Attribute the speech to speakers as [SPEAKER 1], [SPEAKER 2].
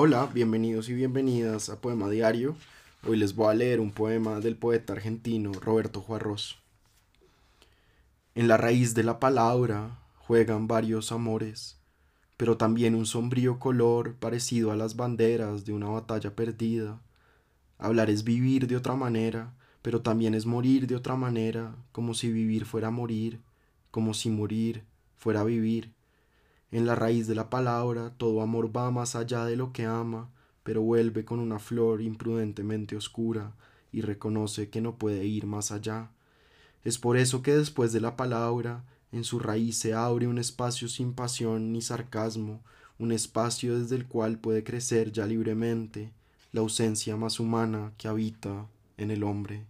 [SPEAKER 1] Hola, bienvenidos y bienvenidas a Poema Diario. Hoy les voy a leer un poema del poeta argentino Roberto Juarros. En la raíz de la palabra juegan varios amores, pero también un sombrío color parecido a las banderas de una batalla perdida. Hablar es vivir de otra manera, pero también es morir de otra manera, como si vivir fuera morir, como si morir fuera vivir. En la raíz de la palabra todo amor va más allá de lo que ama, pero vuelve con una flor imprudentemente oscura y reconoce que no puede ir más allá. Es por eso que después de la palabra, en su raíz se abre un espacio sin pasión ni sarcasmo, un espacio desde el cual puede crecer ya libremente la ausencia más humana que habita en el hombre.